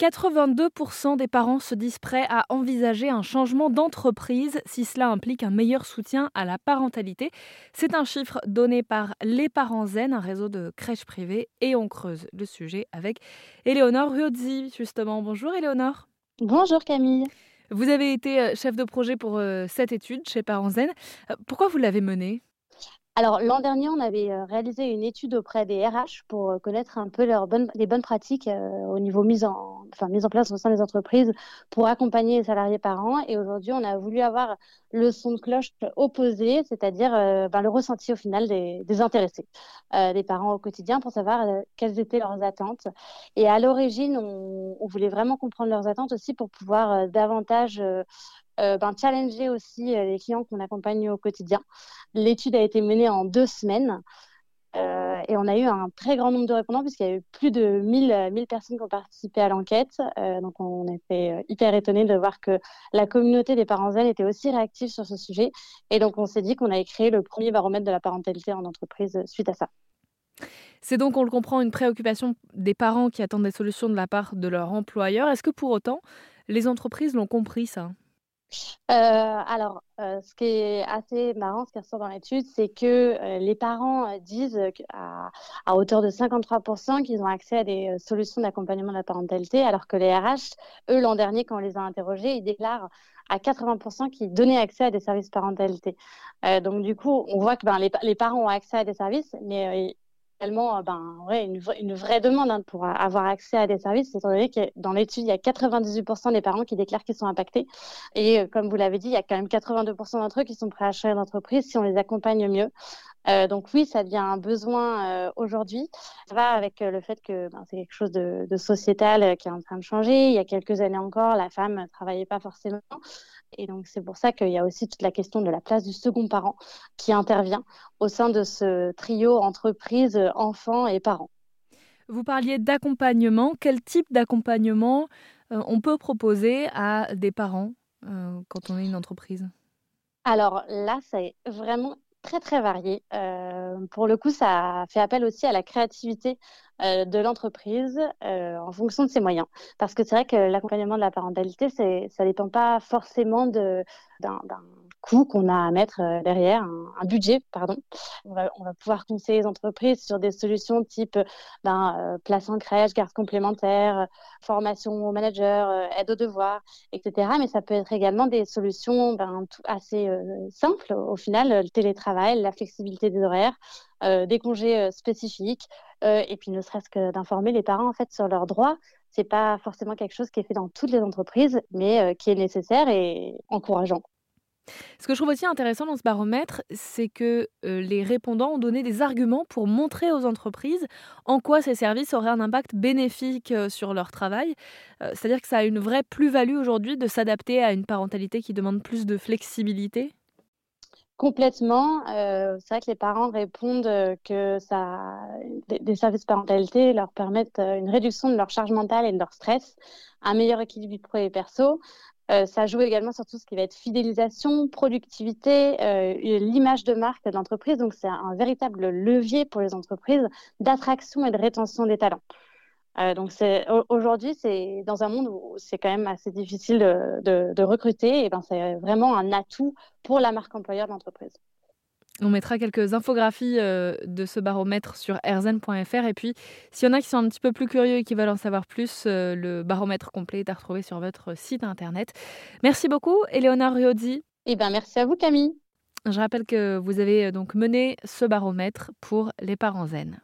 82% des parents se disent prêts à envisager un changement d'entreprise si cela implique un meilleur soutien à la parentalité. C'est un chiffre donné par Les Parents Zen, un réseau de crèches privées, et on creuse le sujet avec Éléonore Ruozzi, justement. Bonjour Éléonore. Bonjour Camille. Vous avez été euh, chef de projet pour euh, cette étude chez Parents Zen. Euh, pourquoi vous l'avez menée? Alors, l'an dernier, on avait réalisé une étude auprès des RH pour connaître un peu leurs bonnes, les bonnes pratiques euh, au niveau mise en, enfin, mise en place au sein des entreprises pour accompagner les salariés parents. Et aujourd'hui, on a voulu avoir le son de cloche opposé, c'est-à-dire ben, le ressenti au final des, intéressés, des parents au quotidien pour savoir quelles étaient leurs attentes. Et à l'origine, on, voulait vraiment comprendre leurs attentes aussi pour pouvoir davantage euh, ben, challenger aussi euh, les clients qu'on accompagne au quotidien. L'étude a été menée en deux semaines. Euh, et on a eu un très grand nombre de répondants puisqu'il y a eu plus de 1000, 1000 personnes qui ont participé à l'enquête. Euh, donc on était hyper étonnés de voir que la communauté des parents zen était aussi réactive sur ce sujet. Et donc on s'est dit qu'on allait créer le premier baromètre de la parentalité en entreprise suite à ça. C'est donc, on le comprend, une préoccupation des parents qui attendent des solutions de la part de leur employeur. Est-ce que pour autant, les entreprises l'ont compris ça? euh, alors, euh, ce qui est assez marrant, ce qui ressort dans l'étude, c'est que euh, les parents disent à, à, hauteur de 53% qu'ils ont accès à des solutions d'accompagnement de la parentalité, alors que les RH, eux, l'an dernier, quand on les a interrogés, ils déclarent à 80% qu'ils donnaient accès à des services parentalité. donc, du coup, on voit que ben, les, les, parents ont accès à des services, mais euh, ben, ouais, une, une, vraie demande hein, pour avoir accès à des services, étant donné que dans l'étude, il y a 98% des parents qui déclarent qu'ils sont impactés. Et euh, comme vous l'avez dit, il y a quand même 82% d'entre eux qui sont prêts à changer d'entreprise si on les accompagne mieux. Euh, donc oui, ça devient un besoin euh, aujourd'hui. Ça va avec euh, le fait que ben, c'est quelque chose de, de sociétal qui est en train de changer. Il y a quelques années encore, la femme ne travaillait pas forcément. Et donc c'est pour ça qu'il y a aussi toute la question de la place du second parent qui intervient au sein de ce trio entreprise, enfants et parents. Vous parliez d'accompagnement. Quel type d'accompagnement on peut proposer à des parents quand on est une entreprise? Alors là, c'est vraiment très très varié. Euh, pour le coup, ça fait appel aussi à la créativité euh, de l'entreprise euh, en fonction de ses moyens. Parce que c'est vrai que l'accompagnement de la parentalité, ça ne dépend pas forcément d'un qu'on a à mettre euh, derrière, un, budget, pardon. On va, pouvoir conseiller les entreprises sur des solutions type ben, euh, place en crèche, garde complémentaire, formation au manager, euh, aide aux devoirs, etc. Mais ça peut être également des solutions ben, assez simples. Au final, le télétravail, la flexibilité des horaires, des congés spécifiques, et puis ne serait-ce que d'informer les parents en fait sur leurs droits c'est pas forcément quelque chose qui est fait dans toutes les entreprises, mais qui est nécessaire et encourageant. Ce que je trouve aussi intéressant dans ce baromètre, c'est que euh, les répondants ont donné des arguments pour montrer aux entreprises en quoi ces services auraient un impact bénéfique euh, sur leur travail. Euh, c'est-à-dire que ça a une vraie plus-value aujourd'hui de s'adapter à une parentalité qui demande plus de flexibilité? Complètement. c'est vrai que les parents répondent que des, des services parentalité leur permettent une réduction de leur charge mentale et de leur stress, un meilleur équilibre pro et perso, euh, ça joue également sur tout ce qui va être fidélisation, productivité, euh, l'image de marque de l'entreprise. Donc, c'est un véritable levier pour les entreprises d'attraction et de rétention des talents. Euh, donc, aujourd'hui, c'est dans un monde où c'est quand même assez difficile de, recruter. Et ben, c'est vraiment un atout pour la marque employeur de l'entreprise. On mettra quelques infographies euh, de ce baromètre sur erzen.fr. Et puis, s'il y en a qui sont un petit peu plus curieux et qui veulent en savoir plus, euh, le baromètre complet est à retrouver sur votre site internet. Merci beaucoup, Eleonore Riozzi. Eh bien, merci à vous, Camille. Je rappelle que vous avez euh, donc mené ce baromètre pour les parents zen.